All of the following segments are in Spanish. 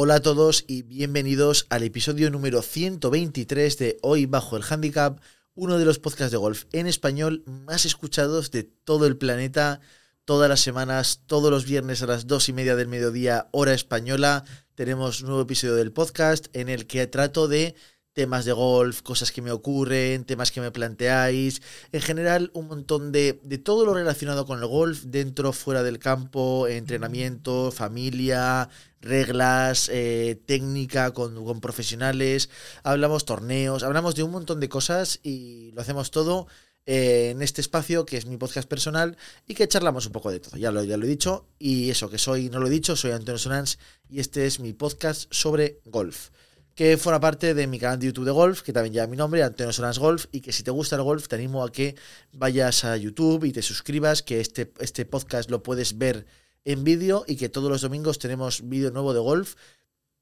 Hola a todos y bienvenidos al episodio número 123 de Hoy Bajo el Handicap, uno de los podcasts de golf en español más escuchados de todo el planeta. Todas las semanas, todos los viernes a las dos y media del mediodía, hora española, tenemos un nuevo episodio del podcast en el que trato de temas de golf, cosas que me ocurren, temas que me planteáis, en general un montón de, de todo lo relacionado con el golf, dentro, fuera del campo, entrenamiento, familia, reglas, eh, técnica con, con, profesionales, hablamos torneos, hablamos de un montón de cosas y lo hacemos todo eh, en este espacio que es mi podcast personal y que charlamos un poco de todo. Ya lo, ya lo he dicho y eso que soy, no lo he dicho, soy Antonio Sonans y este es mi podcast sobre golf que forma parte de mi canal de YouTube de golf, que también lleva mi nombre, Antonio Solans Golf, y que si te gusta el golf te animo a que vayas a YouTube y te suscribas, que este, este podcast lo puedes ver en vídeo y que todos los domingos tenemos vídeo nuevo de golf,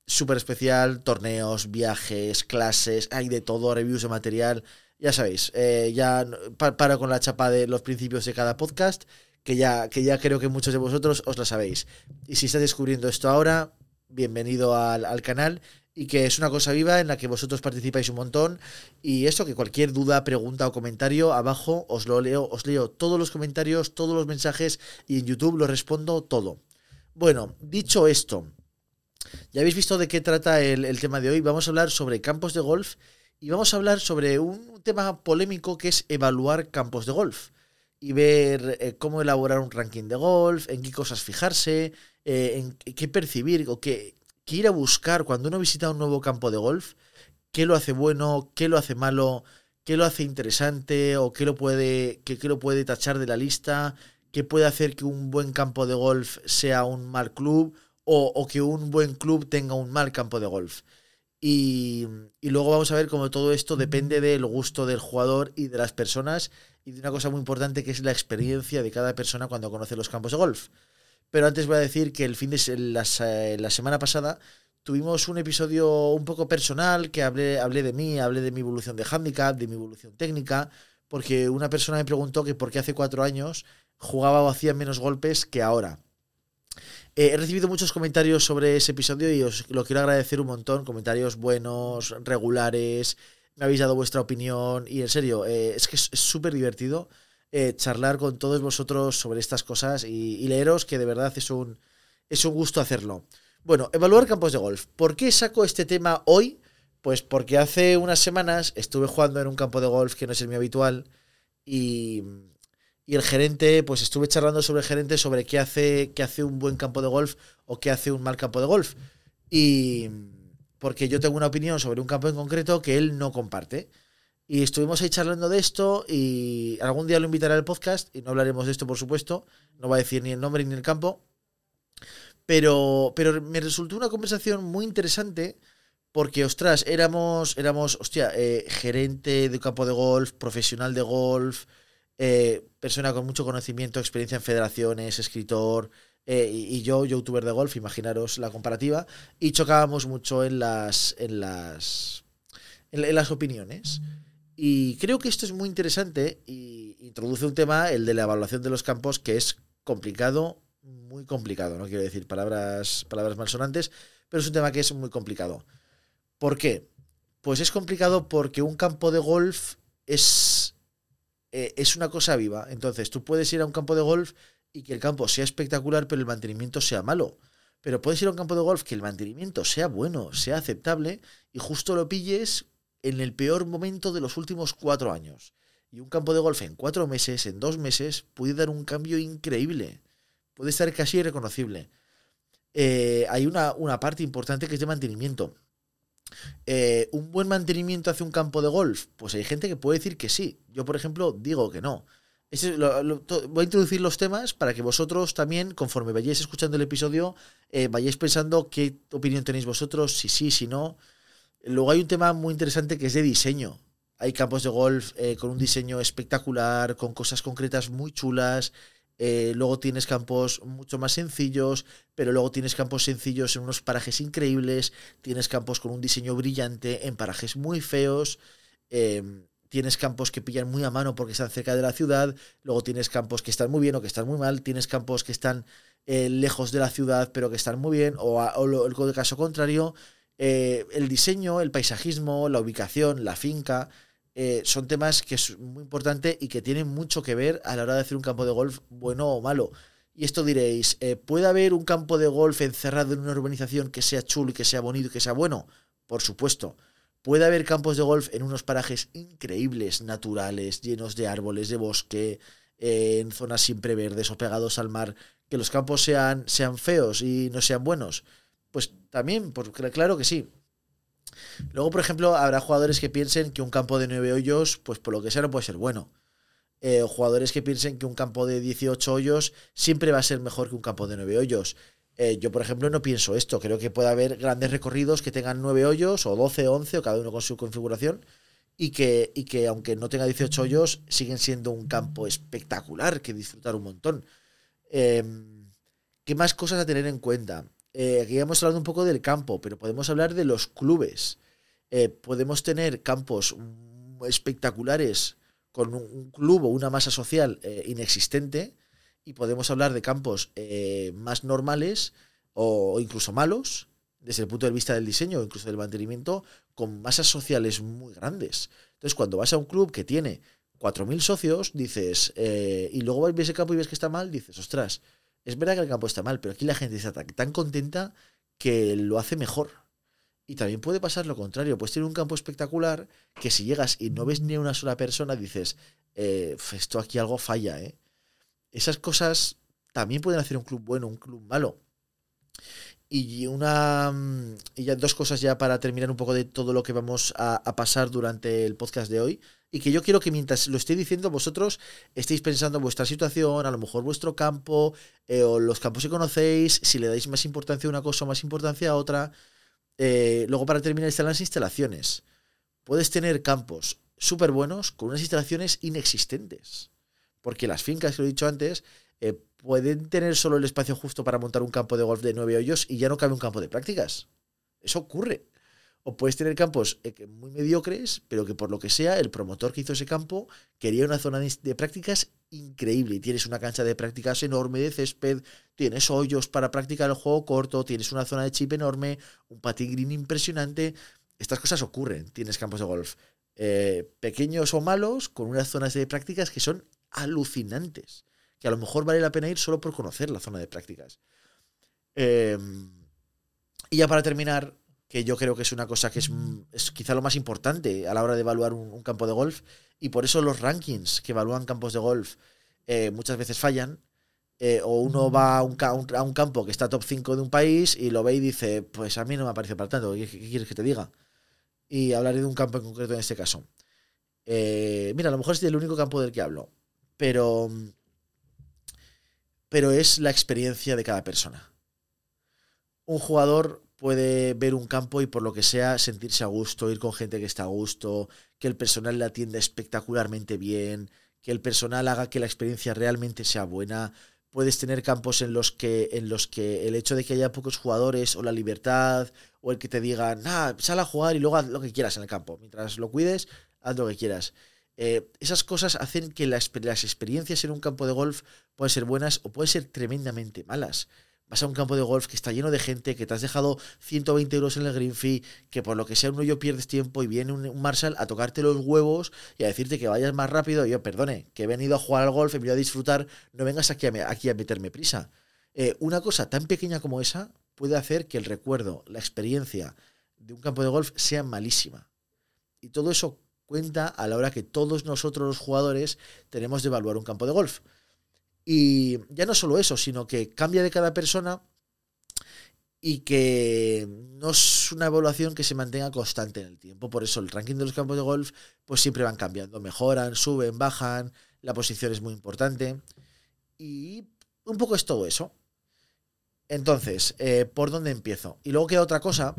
súper especial, torneos, viajes, clases, hay de todo, reviews de material, ya sabéis, eh, ya para con la chapa de los principios de cada podcast, que ya, que ya creo que muchos de vosotros os lo sabéis. Y si estás descubriendo esto ahora, bienvenido al, al canal y que es una cosa viva en la que vosotros participáis un montón y eso que cualquier duda, pregunta o comentario abajo os lo leo, os leo todos los comentarios, todos los mensajes y en YouTube lo respondo todo. Bueno, dicho esto, ya habéis visto de qué trata el, tema de hoy. Vamos a hablar sobre campos de golf y vamos a hablar sobre un tema polémico que es evaluar campos de golf y ver eh, cómo elaborar un ranking de golf, en qué cosas fijarse, eh, en qué percibir o qué, que ir a buscar cuando uno visita un nuevo campo de golf, qué lo hace bueno, qué lo hace malo, qué lo hace interesante o qué lo puede, qué, lo puede tachar de la lista, qué puede hacer que un buen campo de golf sea un mal club o, que un buen club tenga un mal campo de golf. Y, y, luego vamos a ver cómo todo esto depende del gusto del jugador y de las personas y de una cosa muy importante que es la experiencia de cada persona cuando conoce los campos de golf. Pero antes voy a decir que el fin de la, la semana pasada tuvimos un episodio un poco personal que hablé, hablé de mí, hablé de mi evolución de handicap, de mi evolución técnica, porque una persona me preguntó que por qué hace cuatro años jugaba o hacía menos golpes que ahora. Eh, he recibido muchos comentarios sobre ese episodio y os lo quiero agradecer un montón, comentarios buenos, regulares, me habéis dado vuestra opinión y en serio, eh, es que es súper divertido. Eh, charlar con todos vosotros sobre estas cosas y, leeros, que de verdad es un, es un gusto hacerlo. Bueno, evaluar campos de golf. ¿Por qué saco este tema hoy? Pues porque hace unas semanas estuve jugando en un campo de golf que no es el mío habitual y, y el gerente, pues estuve charlando sobre el gerente sobre qué hace, qué hace un buen campo de golf o qué hace un mal campo de golf. Y porque yo tengo una opinión sobre un campo en concreto que él no comparte. Y estuvimos ahí charlando de esto y algún día lo invitaré al podcast y no hablaremos de esto, por supuesto. No va a decir ni el nombre ni el campo. Pero, pero me resultó una conversación muy interesante porque, ostras, éramos, éramos hostia, eh, gerente de campo de golf, profesional de golf, eh, persona con mucho conocimiento, experiencia en federaciones, escritor, eh, y, yo, youtuber de golf, imaginaros la comparativa, y chocábamos mucho en las, en las, en las opiniones. Y creo que esto es muy interesante y introduce un tema, el de la evaluación de los campos, que es complicado, muy complicado. No quiero decir palabras, palabras malsonantes, pero es un tema que es muy complicado. ¿Por qué? Pues es complicado porque un campo de golf es, eh, es una cosa viva. Entonces, tú puedes ir a un campo de golf y que el campo sea espectacular, pero el mantenimiento sea malo. Pero puedes ir a un campo de golf que el mantenimiento sea bueno, sea aceptable, y justo lo pilles en el peor momento de los últimos cuatro años. Y un campo de golf en cuatro meses, en dos meses, puede dar un cambio increíble. Puede estar casi irreconocible. Eh, hay una, una, parte importante que es de mantenimiento. Eh, ¿Un buen mantenimiento hace un campo de golf? Pues hay gente que puede decir que sí. Yo, por ejemplo, digo que no. voy a introducir los temas para que vosotros también, conforme vayáis escuchando el episodio, eh, vayáis pensando qué opinión tenéis vosotros, si sí, si no. Luego hay un tema muy interesante que es de diseño. Hay campos de golf eh, con un diseño espectacular, con cosas concretas muy chulas. Eh, luego tienes campos mucho más sencillos, pero luego tienes campos sencillos en unos parajes increíbles. Tienes campos con un diseño brillante en parajes muy feos. Em, tienes campos que pillan muy a mano porque están cerca de la ciudad. Luego tienes campos que están muy bien o que están muy mal. Tienes campos que están eh, lejos de la ciudad, pero que están muy bien, o, el caso contrario, eh, el diseño, el paisajismo, la ubicación, la finca, eh, son temas que es muy importante y que tienen mucho que ver a la hora de hacer un campo de golf bueno o malo. Y esto diréis, ¿puede haber un campo de golf encerrado en una urbanización que sea chulo y que sea bonito y que sea bueno? Por supuesto. Puede haber campos de golf en unos parajes increíbles, naturales, llenos de árboles, de bosque, en zonas siempre verdes o pegados al mar, que los campos sean, sean feos y no sean buenos. Pues también, porque claro que sí. Luego, por ejemplo, habrá jugadores que piensen que un campo de 9 hoyos, pues por lo que sea, no puede ser bueno. Eh, jugadores que piensen que un campo de 18 hoyos siempre va a ser mejor que un campo de 9 hoyos. Eh, yo, por ejemplo, no pienso esto. Creo que puede haber grandes recorridos que tengan 9 hoyos, o 12, 11, o cada uno con su configuración, y que, y que aunque no tenga 18 hoyos, siguen siendo un campo espectacular que disfrutar un montón. Em, ¿Qué más cosas a tener en cuenta? Eh, aquí hemos hablado un poco del campo, pero podemos hablar de los clubes. Eh, podemos tener campos espectaculares con un, club o una masa social eh, inexistente y podemos hablar de campos más normales o, incluso malos desde el punto de vista del diseño o incluso del mantenimiento con masas sociales muy grandes. Entonces, cuando vas a un club que tiene 4.000 socios, dices, eh, y luego ves ese campo y ves que está mal, dices, ostras, es verdad que el campo está mal, pero aquí la gente está tan, contenta que lo hace mejor. Y también puede pasar lo contrario, puedes tener un campo espectacular que si llegas y no ves ni una sola persona, dices, eh, esto aquí algo falla, ¿eh? Esas cosas también pueden hacer un club bueno, un club malo. Y una y ya dos cosas ya para terminar un poco de todo lo que vamos a pasar durante el podcast de hoy y que yo quiero que mientras lo estoy diciendo vosotros estéis pensando en vuestra situación, a lo mejor vuestro campo eh, o los campos que conocéis, si le dais más importancia a una cosa o más importancia a otra. Eh, luego para terminar están las instalaciones. Puedes tener campos súper buenos con unas instalaciones inexistentes. Porque las fincas, que lo he dicho antes, eh, pueden tener solo el espacio justo para montar un campo de golf de nueve hoyos y ya no cabe un campo de prácticas. Eso ocurre. O puedes tener campos eh, muy mediocres, pero que por lo que sea, el promotor que hizo ese campo quería una zona de prácticas increíble. Tienes una cancha de prácticas enorme de césped, tienes hoyos para practicar el juego corto, tienes una zona de chip enorme, un patín green impresionante. Estas cosas ocurren. Tienes campos de golf eh, pequeños o malos, con unas zonas de prácticas que son alucinantes. Que a lo mejor vale la pena ir solo por conocer la zona de prácticas. Em, y ya para terminar, que yo creo que es una cosa que es, es quizá lo más importante a la hora de evaluar un, campo de golf. Y por eso los rankings que evalúan campos de golf eh, muchas veces fallan. Eh, o uno va a un, a un, campo que está top 5 de un país y lo ve y dice, pues a mí no me parece para tanto, ¿qué, quieres que te diga? Y hablaré de un campo en concreto en este caso. Eh, mira, a lo mejor es el único campo del que hablo, pero, pero es la experiencia de cada persona. Un jugador puede ver un campo y por lo que sea sentirse a gusto, ir con gente que está a gusto, que el personal la atienda espectacularmente bien, que el personal haga que la experiencia realmente sea buena. Puedes tener campos en los que, en los que el hecho de que haya pocos jugadores o la libertad o el que te digan, ah, sal a jugar y luego haz lo que quieras en el campo. Mientras lo cuides, haz lo que quieras. Eh, esas cosas hacen que las, las experiencias en un campo de golf puedan ser buenas o pueden ser tremendamente malas vas a un campo de golf que está lleno de gente, que te has dejado 120 euros en el green fee, que por lo que sea uno yo pierdes tiempo y viene un, Marshall a tocarte los huevos y a decirte que vayas más rápido. Y yo, perdone, que he venido a jugar al golf, he venido a disfrutar, no vengas aquí a, aquí a meterme prisa. Eh, una cosa tan pequeña como esa puede hacer que el recuerdo, la experiencia de un campo de golf sea malísima. Y todo eso cuenta a la hora que todos nosotros los jugadores tenemos de evaluar un campo de golf. Y ya no solo eso, sino que cambia de cada persona y que no es una evaluación que se mantenga constante en el tiempo. Por eso el ranking de los campos de golf pues siempre van cambiando, mejoran, suben, bajan, la posición es muy importante. Y un poco es todo eso. Entonces, eh, ¿por dónde empiezo? Y luego queda otra cosa,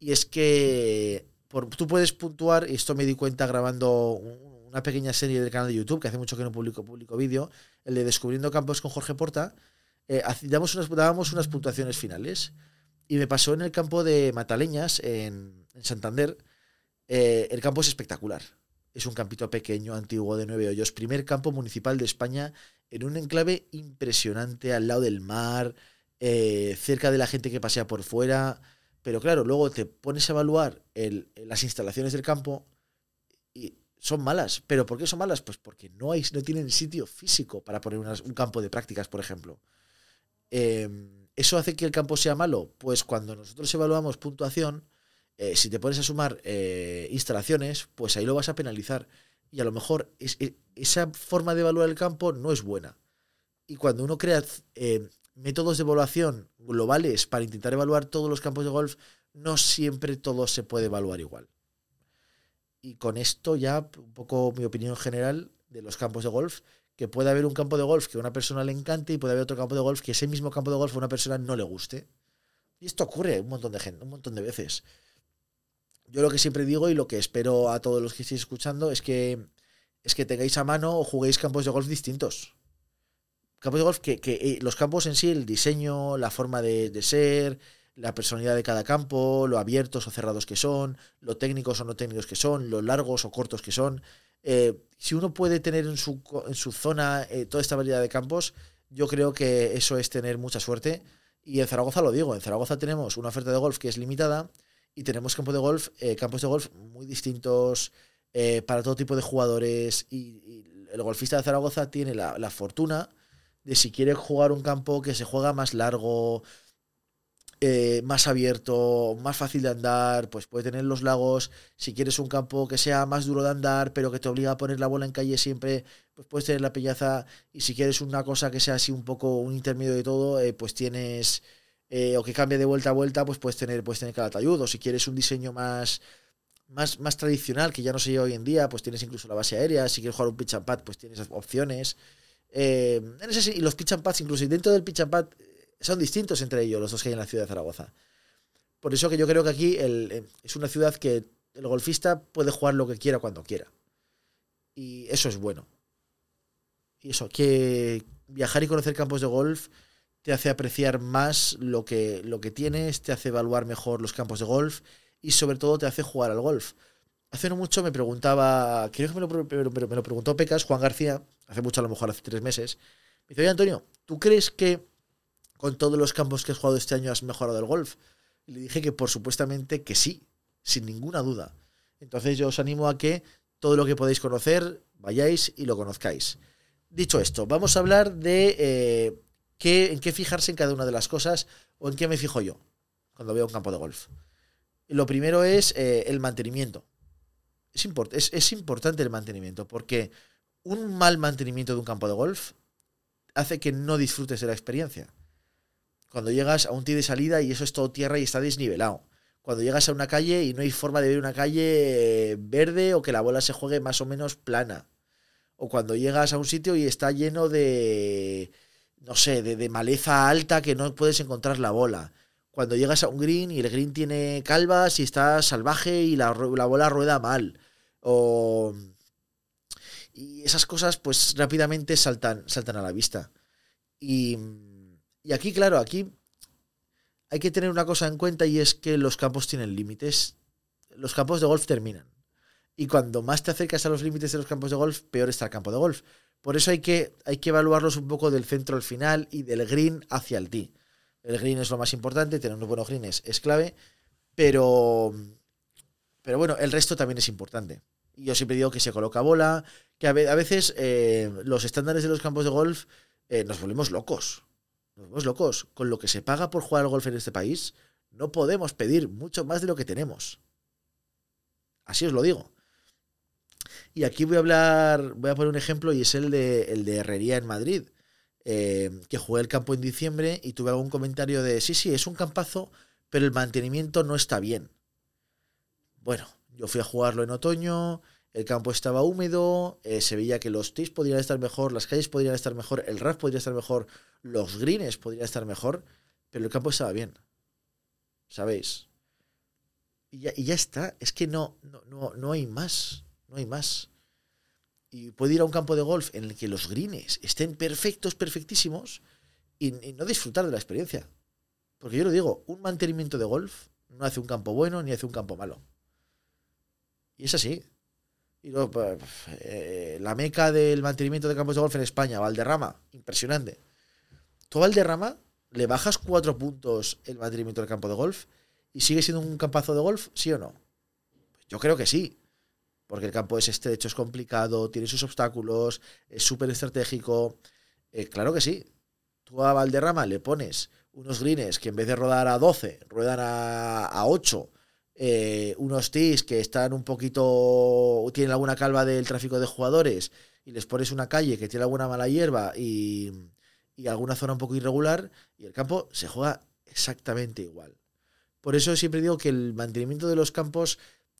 y es que tú puedes puntuar, y esto me di cuenta grabando una pequeña serie del canal de YouTube, que hace mucho que no publico, publico vídeo, el de Descubriendo Campos con Jorge Porta, eh, damos unas, dábamos unas puntuaciones finales. Y me pasó en el campo de Mataleñas, en, Santander. Eh, el campo es espectacular. es un campito pequeño, antiguo, de nueve hoyos, primer campo municipal de España, en un enclave impresionante, al lado del mar, eh, cerca de la gente que pasea por fuera. Pero claro, luego te pones a evaluar las instalaciones del campo y son malas. ¿Pero por qué son malas? Pues porque no, hay, no tienen sitio físico para poner un campo de prácticas, por ejemplo. Em, ¿Eso hace que el campo sea malo? Pues cuando nosotros evaluamos puntuación, eh, si te pones a sumar eh, instalaciones, pues ahí lo vas a penalizar. Y a lo mejor e, esa forma de evaluar el campo no es buena. Y cuando uno crea eh, métodos de evaluación globales para intentar evaluar todos los campos de golf, no siempre todo se puede evaluar igual. Y con esto ya un poco mi opinión general de los campos de golf, que puede haber un campo de golf que a una persona le encante y puede haber otro campo de golf que ese mismo campo de golf a una persona no le guste. Y esto ocurre un montón de gente, un montón de veces. Yo lo que siempre digo y lo que espero a todos los que estéis escuchando es que es que tengáis a mano o juguéis campos de golf distintos campos de golf que, eh, los campos en sí, el diseño, la forma de, ser, la personalidad de cada campo, lo abiertos o cerrados que son, lo técnicos o no técnicos que son, lo largos o cortos que son. Eh, si uno puede tener en su, en su zona eh, toda esta variedad de campos, yo creo que eso es tener mucha suerte. Y en Zaragoza lo digo, en Zaragoza tenemos una oferta de golf que es limitada y tenemos campos de golf, campos de golf muy distintos para todo tipo de jugadores. Y, el golfista de Zaragoza tiene la fortuna de si quiere jugar un campo que se juega más largo, eh, más abierto, más fácil de andar, pues puede tener los lagos. Si quieres un campo que sea más duro de andar, pero que te obliga a poner la bola en calle siempre, pues puedes tener la peñaza. Y si quieres una cosa que sea así un poco un intermedio de todo, eh, pues tienes. Eh, o que cambie de vuelta a vuelta, pues puedes tener, puedes tener Calatayud. O si quieres un diseño más, más, más tradicional, que ya no se lleva hoy en día, pues tienes incluso la base aérea. Si quieres jugar un pitch and pad, pues tienes opciones. Eh, y los pitch and pads, incluso dentro del pitch and pad, son distintos entre ellos los dos que hay en la ciudad de Zaragoza. Por eso que yo creo que aquí eh, es una ciudad que el golfista puede jugar lo que quiera cuando quiera. Y eso es bueno. Y eso, que viajar y conocer campos de golf te hace apreciar más lo que, lo que tienes, te hace evaluar mejor los campos de golf y sobre todo te hace jugar al golf. Hace no mucho me preguntaba, creo que me lo, me lo preguntó Pecas, Juan García, hace mucho, a lo mejor hace tres meses. Me dice, oye Antonio, ¿tú crees que con todos los campos que has jugado este año has mejorado el golf? Y le dije que por supuestamente que sí, sin ninguna duda. Entonces yo os animo a que todo lo que podéis conocer, vayáis y lo conozcáis. Dicho esto, vamos a hablar de eh, qué, en qué fijarse en cada una de las cosas o en qué me fijo yo cuando veo un campo de golf. Lo primero es eh, el mantenimiento. Es, es, es, importante el mantenimiento porque un mal mantenimiento de un campo de golf hace que no disfrutes de la experiencia. Cuando llegas a un tee de salida y eso es todo tierra y está desnivelado. Cuando llegas a una calle y no hay forma de ver una calle verde o que la bola se juegue más o menos plana. O cuando llegas a un sitio y está lleno de, no sé, de, maleza alta que no puedes encontrar la bola. Cuando llegas a un green y el green tiene calvas y está salvaje y la, la bola rueda mal. O y esas cosas, pues rápidamente saltan, saltan a la vista. Y, y aquí, claro, aquí hay que tener una cosa en cuenta y es que los campos tienen límites. Los campos de golf terminan. Y cuando más te acercas a los límites de los campos de golf, peor está el campo de golf. Por eso hay que, hay que evaluarlos un poco del centro al final y del green hacia el tee. El green es lo más importante, tener unos buenos greens es clave, pero, pero bueno, el resto también es importante. Y yo siempre digo que se coloca bola, que a, veces eh, los estándares de los campos de golf eh, nos volvemos locos. Nos volvemos locos. Con lo que se paga por jugar al golf en este país, no podemos pedir mucho más de lo que tenemos. Así os lo digo. Y aquí voy a hablar, voy a poner un ejemplo y es el de, el de Herrería en Madrid, eh, que jugué el campo en diciembre y tuve algún comentario de, sí, sí, es un campazo, pero el mantenimiento no está bien. Bueno, yo fui a jugarlo en otoño, el campo estaba húmedo, eh, se veía que los tees podrían estar mejor, las calles podrían estar mejor, el RAF podría estar mejor, los greens podrían estar mejor, pero el campo estaba bien. ¿Sabéis? Y ya, y está, es que no, no, no, no hay más, no hay más. Y puede ir a un campo de golf en el que los greens estén perfectos, perfectísimos, y no disfrutar de la experiencia. Porque yo lo digo, un mantenimiento de golf no hace un campo bueno ni hace un campo malo. Y es así. Y luego, pues, eh, la meca del mantenimiento de campos de golf en España, Valderrama, impresionante. Tú a Valderrama le bajas cuatro puntos el mantenimiento del campo de golf y sigue siendo un campazo de golf, ¿sí o no? Yo creo que sí. Porque el campo es estrecho, es complicado, tiene sus obstáculos, es súper estratégico. Eh, claro que sí. Tú a Valderrama le pones unos greens que en vez de rodar a 12, ruedan a, a 8 eh, unos TIS que están un poquito, tienen alguna calva del tráfico de jugadores y les pones una calle que tiene alguna mala hierba y, y alguna zona un poco irregular y el campo se juega exactamente igual. Por eso siempre digo que el mantenimiento de los campos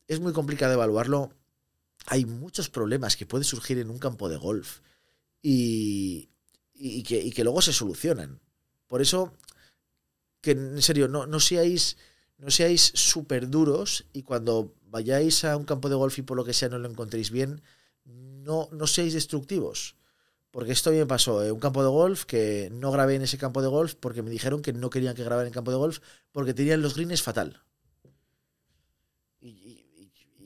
es muy complicado evaluarlo. Hay muchos problemas que pueden surgir en un campo de golf y, y, que, y que, luego se solucionan. Por eso, que en serio, no, no seáis no seáis súper duros y cuando vayáis a un campo de golf y por lo que sea no lo encontréis bien, no, no seáis destructivos. Porque esto me pasó, en ¿eh? un campo de golf que no grabé en ese campo de golf porque me dijeron que no querían que grabara en campo de golf porque tenían los greens fatal. Y,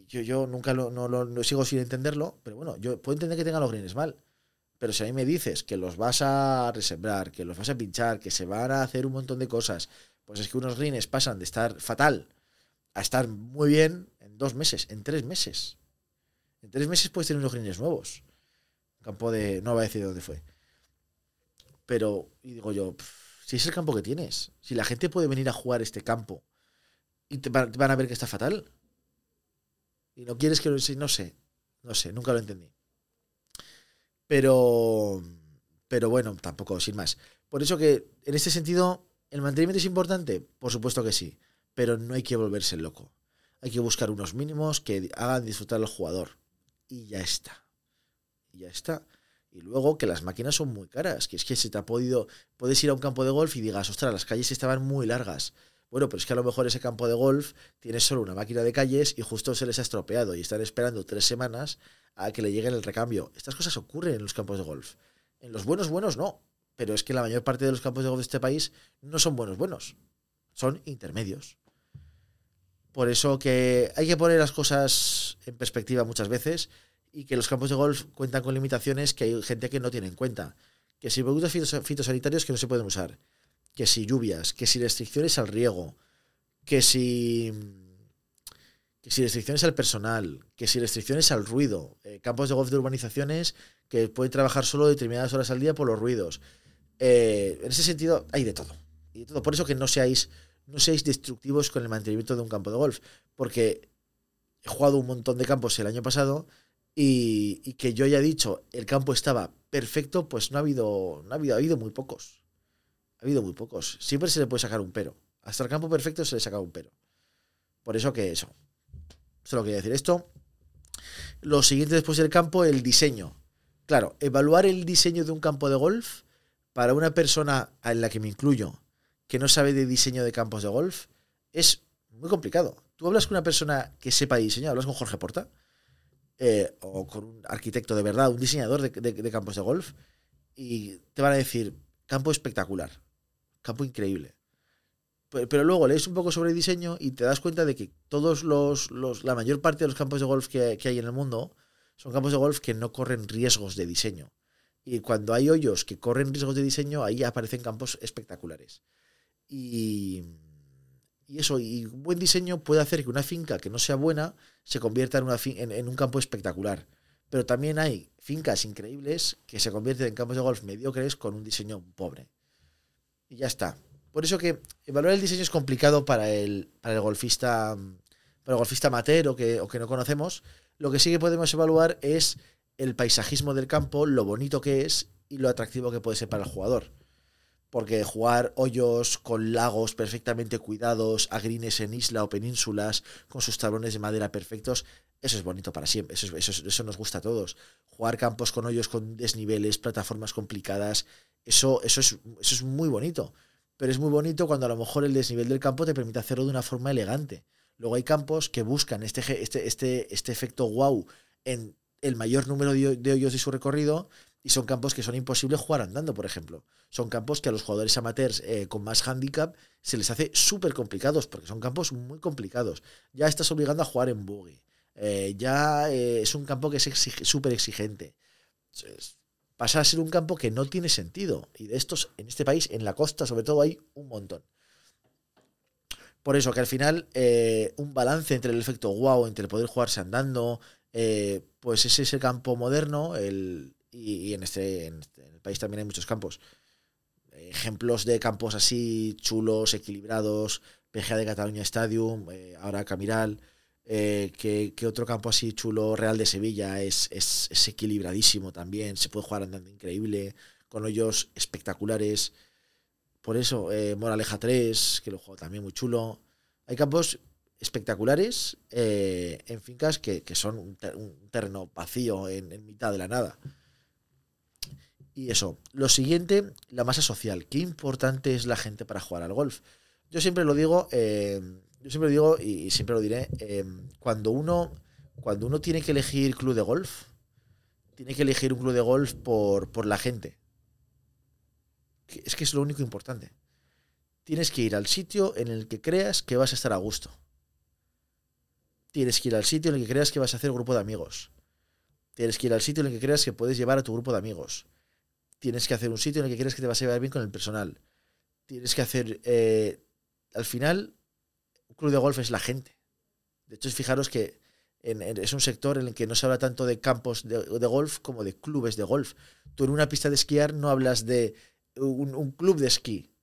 yo, yo, nunca lo, no, lo, sigo sin entenderlo, pero bueno, yo puedo entender que tengan los greens mal. Pero si a mí me dices que los vas a resembrar, que los vas a pinchar, que se van a hacer un montón de cosas, pues es que unos greens pasan de estar fatal a estar muy bien en dos meses, en tres meses. En tres meses puedes tener unos greens nuevos. Campo de. No voy a decir dónde fue. Pero, y digo yo, si es el campo que tienes, si la gente puede venir a jugar este campo y te van, a ver que está fatal. Y no quieres que lo no sé, no sé, nunca lo entendí. Pero, pero bueno, tampoco, sin más. Por eso que en este sentido ¿El mantenimiento es importante? Por supuesto que sí, pero no hay que volverse loco. Hay que buscar unos mínimos que hagan disfrutar al jugador. Y ya está. Y ya está. Y luego que las máquinas son muy caras, que es que se te ha podido, puedes ir a un campo de golf y digas, ostras, las calles estaban muy largas. Bueno, pero es que a lo mejor ese campo de golf tiene solo una máquina de calles y justo se les ha estropeado y están esperando tres semanas a que le llegue el recambio. Estas cosas ocurren en los campos de golf. En los buenos, buenos no pero es que la mayor parte de los campos de golf de este país no son buenos buenos, son intermedios. Por eso que hay que poner las cosas en perspectiva muchas veces y que los campos de golf cuentan con limitaciones que hay gente que no tiene en cuenta. Que si productos fitosanitarios que no se pueden usar, que si lluvias, que si restricciones al riego, que si, que si restricciones al personal, que si restricciones al ruido, eh, campos de golf de urbanizaciones que pueden trabajar solo determinadas horas al día por los ruidos. Eh, en ese sentido, hay de todo. Y todo. Por eso que no seáis, no seáis destructivos con el mantenimiento de un campo de golf. Porque he jugado un montón de campos el año pasado y, que yo haya dicho el campo estaba perfecto, pues no ha habido, no ha habido, ha habido muy pocos. Ha habido muy pocos. Siempre se le puede sacar un pero. Hasta el campo perfecto se le saca un pero. Por eso que eso. Solo quería decir esto. Lo siguiente después del campo, el diseño. Claro, evaluar el diseño de un campo de golf para una persona en la que me incluyo, que no sabe de diseño de campos de golf, es muy complicado. Tú hablas con una persona que sepa diseño, hablas con Jorge Porta, eh, o con un arquitecto de verdad, un diseñador de, campos de golf, y te van a decir, campo espectacular, campo increíble. Pero, luego lees un poco sobre diseño y te das cuenta de que todos los, la mayor parte de los campos de golf que hay en el mundo son campos de golf que no corren riesgos de diseño. Y cuando hay hoyos que corren riesgos de diseño, ahí aparecen campos espectaculares. Y, eso, y un buen diseño puede hacer que una finca que no sea buena se convierta en, una en, un campo espectacular. Pero también hay fincas increíbles que se convierten en campos de golf mediocres con un diseño pobre. Y ya está. Por eso que evaluar el diseño es complicado para el, para el golfista para el golfista amateur o que, o que no conocemos. Lo que sí que podemos evaluar es el paisajismo del campo, lo bonito que es y lo atractivo que puede ser para el jugador. Porque jugar hoyos con lagos perfectamente cuidados, agrines en isla o penínsulas, con sus tablones de madera perfectos, eso es bonito para siempre, eso, eso, nos gusta a todos. Jugar campos con hoyos con desniveles, plataformas complicadas, eso, eso, es, eso es muy bonito. Pero es muy bonito cuando a lo mejor el desnivel del campo te permite hacerlo de una forma elegante. Luego hay campos que buscan este, este, este, este efecto wow en el mayor número de hoyos de su recorrido y son campos que son imposibles jugar andando, por ejemplo. Son campos que a los jugadores amateurs eh, con más handicap se les hace súper complicados porque son campos muy complicados. Ya estás obligando a jugar en buggy, eh, ya eh, es un campo que es súper exigente. Pasa a ser un campo que no tiene sentido. Y de estos, en este país, en la costa sobre todo, hay un montón. Por eso que al final un balance entre el efecto wow, entre el poder jugarse andando, pues es ese campo moderno el, y, en, este, en, este, en el país también hay muchos campos ejemplos de campos así chulos, equilibrados, PGA de Cataluña Stadium, eh, ahora Camiral, eh, que, otro campo así chulo, Real de Sevilla, es, es, equilibradísimo también, se puede jugar andando increíble, con hoyos espectaculares. Por eso, eh, Moraleja 3, que lo juego también muy chulo. Hay campos espectaculares en fincas que, son un, terreno vacío en mitad de la nada. Y eso, lo siguiente, la masa social. Qué importante es la gente para jugar al golf. Yo siempre lo digo, eh, yo siempre lo digo y, siempre lo diré, eh, cuando, uno, cuando uno tiene que elegir club de golf, tiene que elegir un club de golf por, por la gente. Es que es lo único importante. Tienes que ir al sitio en el que creas que vas a estar a gusto. Tienes que ir al sitio en el que creas que vas a hacer grupo de amigos. Tienes que ir al sitio en el que creas que puedes llevar a tu grupo de amigos tienes que hacer un sitio en el que quieres que te vas a llevar bien con el personal. Tienes que hacer, eh, al final, un club de golf es la gente. De hecho, fijaros que es un sector en el que no se habla tanto de campos de, golf como de clubes de golf. Tú en una pista de esquiar no hablas de un, club de esquí,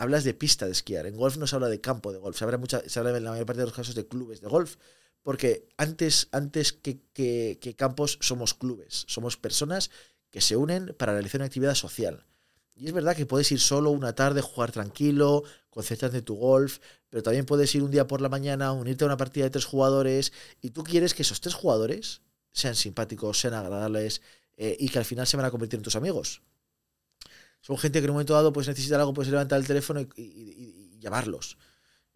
hablas de pista de esquiar. En golf no se habla de campo de golf, se habla, mucha, se habla en la mayor parte de los casos de clubes de golf. Porque antes, antes que, campos somos clubes, somos personas que se unen para realizar una actividad social. Y es verdad que puedes ir solo una tarde, jugar tranquilo, concentrarte en tu golf, pero también puedes ir un día por la mañana, unirte a una partida de tres jugadores y tú quieres que esos tres jugadores sean simpáticos, sean agradables eh, y que al final se van a convertir en tus amigos. Son gente que en un momento dado pues necesita algo, puedes levantar el teléfono y, llamarlos.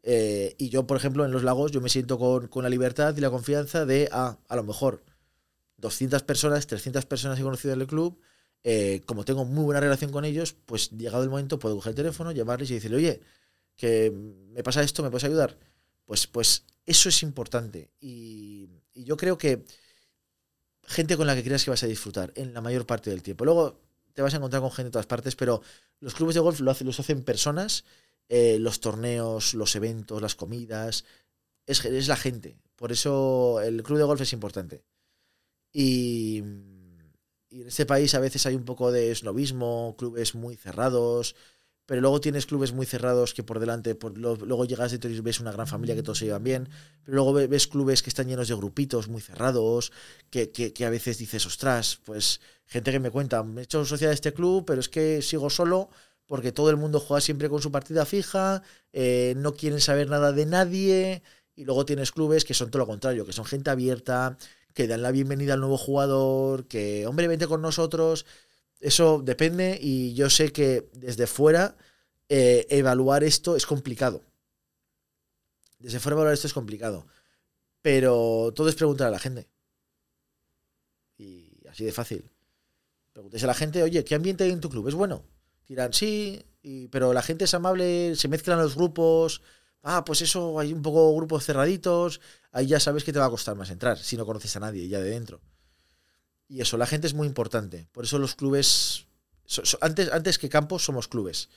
Eh, y yo, por ejemplo, en los lagos, yo me siento con, con la libertad y la confianza de, ah, a lo mejor 200 personas, 300 personas he conocido en el club, eh, como tengo muy buena relación con ellos, pues llegado el momento puedo coger el teléfono, llamarles y decirle, oye, que me pasa esto, ¿me puedes ayudar? Pues, pues eso es importante. Y, yo creo que gente con la que creas que vas a disfrutar en la mayor parte del tiempo. Luego te vas a encontrar con gente de todas partes, pero los clubes de golf lo hacen, los hacen personas, eh, los torneos, los eventos, las comidas, es, es la gente. Por eso el club de golf es importante. Y, en este país a veces hay un poco de snobismo, clubes muy cerrados, pero luego tienes clubes muy cerrados que por delante, luego llegas dentro y ves una gran familia que todos se llevan bien, pero luego ves clubes que están llenos de grupitos muy cerrados, que, a veces dices, ostras, pues gente que me cuenta, me he hecho social de este club, pero es que sigo solo porque todo el mundo juega siempre con su partida fija, eh, no quieren saber nada de nadie, y luego tienes clubes que son todo lo contrario, que son gente abierta, que dan la bienvenida al nuevo jugador, que, hombre, vente con nosotros. Eso depende y yo sé que desde fuera eh, evaluar esto es complicado. Desde fuera evaluar esto es complicado. Pero todo es preguntar a la gente. Y así de fácil. Preguntéis a la gente, oye, ¿qué ambiente hay en tu club? ¿Es bueno? Dirán, sí, pero la gente es amable, se mezclan los grupos, ah, pues eso, hay un poco grupos cerraditos, ahí ya sabes que te va a costar más entrar si no conoces a nadie ya de dentro. Y eso, la gente es muy importante. Por eso los clubes, antes, antes que campos, somos clubes.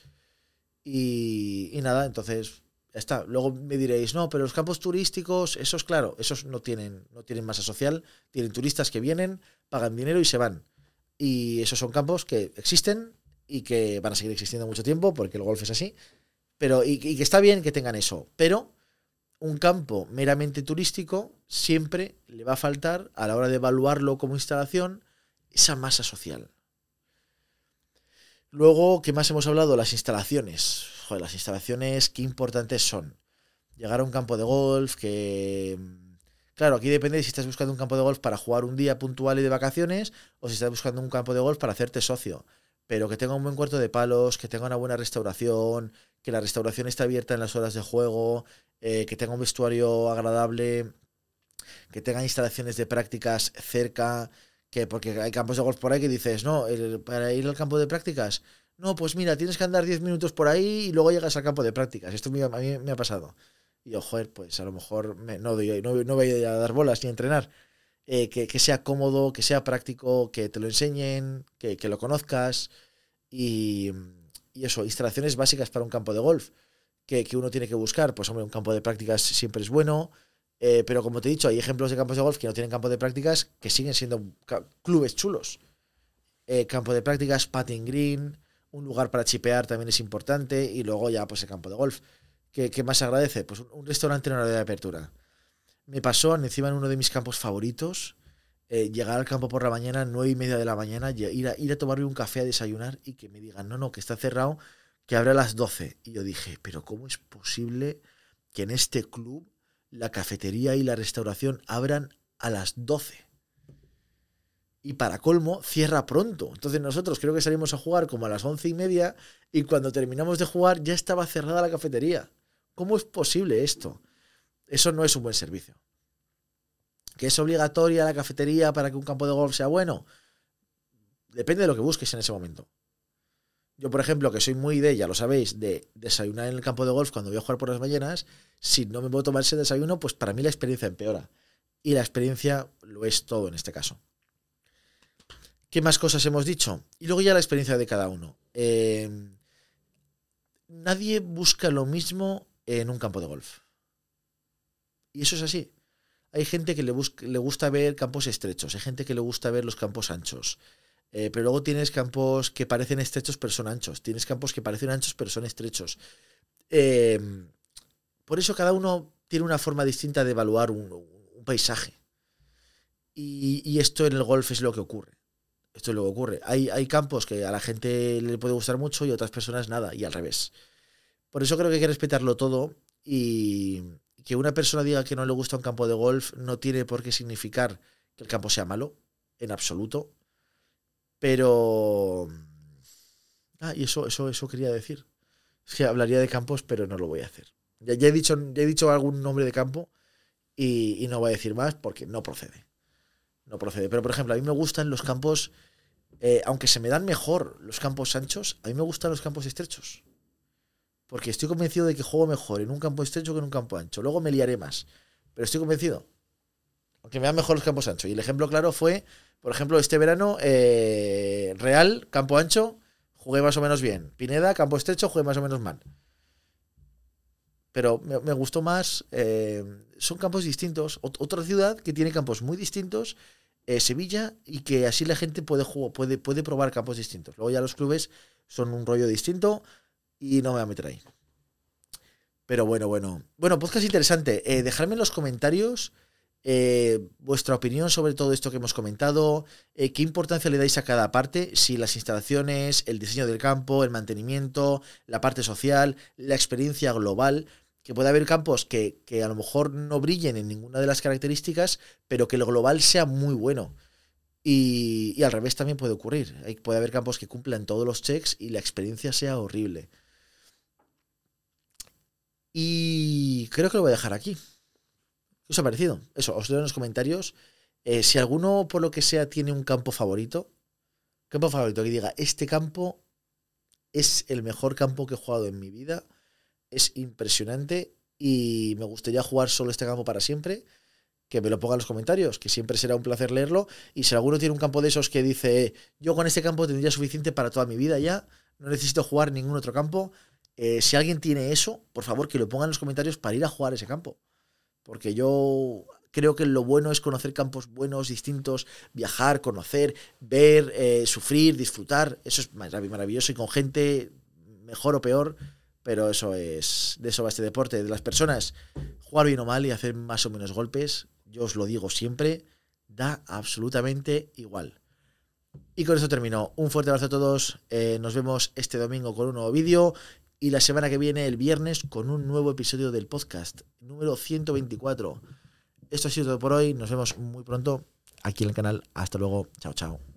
Y, y, nada, entonces, ya está. Luego me diréis, no, pero los campos turísticos, esos, claro, esos no tienen, no tienen masa social, tienen turistas que vienen, pagan dinero y se van. Y esos son campos que existen y que van a seguir existiendo mucho tiempo, porque el golf es así. Pero, y, que está bien que tengan eso. Pero un campo meramente turístico siempre le va a faltar, a la hora de evaluarlo como instalación, esa masa social. Luego, ¿qué más hemos hablado? Las instalaciones. Joder, las instalaciones, qué importantes son. Llegar a un campo de golf que... Claro, aquí depende de si estás buscando un campo de golf para jugar un día puntual y de vacaciones o si estás buscando un campo de golf para hacerte socio. Pero que tenga un buen cuarto de palos, que tenga una buena restauración, que la restauración esté abierta en las horas de juego, eh, que tenga un vestuario agradable, que tenga instalaciones de prácticas cerca, que porque hay campos de golf por ahí que dices, no, para ir al campo de prácticas, no, pues mira, tienes que andar 10 minutos por ahí y luego llegas al campo de prácticas. Esto a mí me ha pasado. y yo, joder, pues a lo mejor no, no, no voy a dar bolas ni a entrenar. Eh, que, sea cómodo, que sea práctico, que te lo enseñen, que, lo conozcas y, eso, instalaciones básicas para un campo de golf que, uno tiene que buscar. Pues hombre, un campo de prácticas siempre es bueno, eh, pero como te he dicho, hay ejemplos de campos de golf que no tienen campo de prácticas que siguen siendo clubes chulos. Eh, campo de prácticas, patting green, un lugar para chipear también es importante y luego ya pues el campo de golf. ¿Qué, más agradece? Pues un, restaurante en hora de apertura me pasó encima en uno de mis campos favoritos, eh, llegar al campo por la mañana, nueve y media de la mañana, ir a, ir a tomarme un café a desayunar y que me digan, no, no, que está cerrado, que abre a las 12. Y yo dije, pero ¿cómo es posible que en este club la cafetería y la restauración abran a las 12? Y para colmo, cierra pronto. Entonces nosotros creo que salimos a jugar como a las once y media y cuando terminamos de jugar ya estaba cerrada la cafetería. ¿Cómo es posible esto? Eso no es un buen servicio. ¿Que es obligatoria la cafetería para que un campo de golf sea bueno? Depende de lo que busques en ese momento. Yo, por ejemplo, que soy muy de, ya lo sabéis, de desayunar en el campo de golf cuando voy a jugar por las mañanas, si no me puedo tomar ese desayuno, pues para mí la experiencia empeora. Y la experiencia lo es todo en este caso. ¿Qué más cosas hemos dicho? Y luego ya la experiencia de cada uno. Eh, nadie busca lo mismo en un campo de golf. Y eso es así. Hay gente que le, le gusta ver campos estrechos, hay gente que le gusta ver los campos anchos. Eh, pero luego tienes campos que parecen estrechos pero son anchos. Tienes campos que parecen anchos pero son estrechos. Em, por eso cada uno tiene una forma distinta de evaluar un, paisaje. Y, esto en el golf es lo que ocurre. Esto es lo que ocurre. Hay, hay campos que a la gente le puede gustar mucho y a otras personas nada, y al revés. Por eso creo que hay que respetarlo todo y, que una persona diga que no le gusta un campo de golf no tiene por qué significar que el campo sea malo, en absoluto. Pero. Ah, y eso, eso, eso quería decir. Es que hablaría de campos, pero no lo voy a hacer. Ya, he, dicho, he dicho algún nombre de campo y, no voy a decir más porque no procede. No procede. Pero, por ejemplo, a mí me gustan los campos, eh, aunque se me dan mejor los campos anchos, a mí me gustan los campos estrechos. Porque estoy convencido de que juego mejor en un campo estrecho que en un campo ancho. Luego me liaré más. Pero estoy convencido. Aunque me dan mejor los campos anchos. Y el ejemplo claro fue, por ejemplo, este verano, eh, Real, campo ancho, jugué más o menos bien. Pineda, campo estrecho, jugué más o menos mal. Pero me, gustó más. Eh, son campos distintos. otra ciudad que tiene campos muy distintos. Eh, Sevilla, y que así la gente puede, puede, puede probar campos distintos. Luego ya los clubes son un rollo distinto y no me voy a meter ahí. Pero bueno, bueno. Bueno, podcast interesante. Eh, dejadme en los comentarios eh, vuestra opinión sobre todo esto que hemos comentado, eh, qué importancia le dais a cada parte, si las instalaciones, el diseño del campo, el mantenimiento, la parte social, la experiencia global, que puede haber campos que, que a lo mejor no brillen en ninguna de las características, pero que lo global sea muy bueno. Y, al revés también puede ocurrir. Puede haber campos que cumplan todos los checks y la experiencia sea horrible. Y creo que lo voy a dejar aquí. ¿Qué os ha parecido? Eso, os leo en los comentarios. Eh, si alguno, por lo que sea, tiene un campo favorito, campo favorito que diga, este campo es el mejor campo que he jugado en mi vida, es impresionante y me gustaría jugar solo este campo para siempre, que me lo ponga en los comentarios, que siempre será un placer leerlo. Y si alguno tiene un campo de esos que dice, yo con este campo tendría suficiente para toda mi vida ya, no necesito jugar ningún otro campo, eh, si alguien tiene eso, por favor que lo ponga en los comentarios para ir a jugar ese campo. Porque yo creo que lo bueno es conocer campos buenos, distintos, viajar, conocer, ver, eh, sufrir, disfrutar. Eso es maravilloso y con gente mejor o peor, pero eso es, de eso va este deporte, de las personas. Jugar bien o mal y hacer más o menos golpes, yo os lo digo siempre, da absolutamente igual. Y con eso termino. Un fuerte abrazo a todos. Eh, nos vemos este domingo con un nuevo vídeo y la semana que viene, el viernes, con un nuevo episodio del podcast, número 124. Esto ha sido todo por hoy. Nos vemos muy pronto aquí en el canal. Hasta luego. Chao, chao.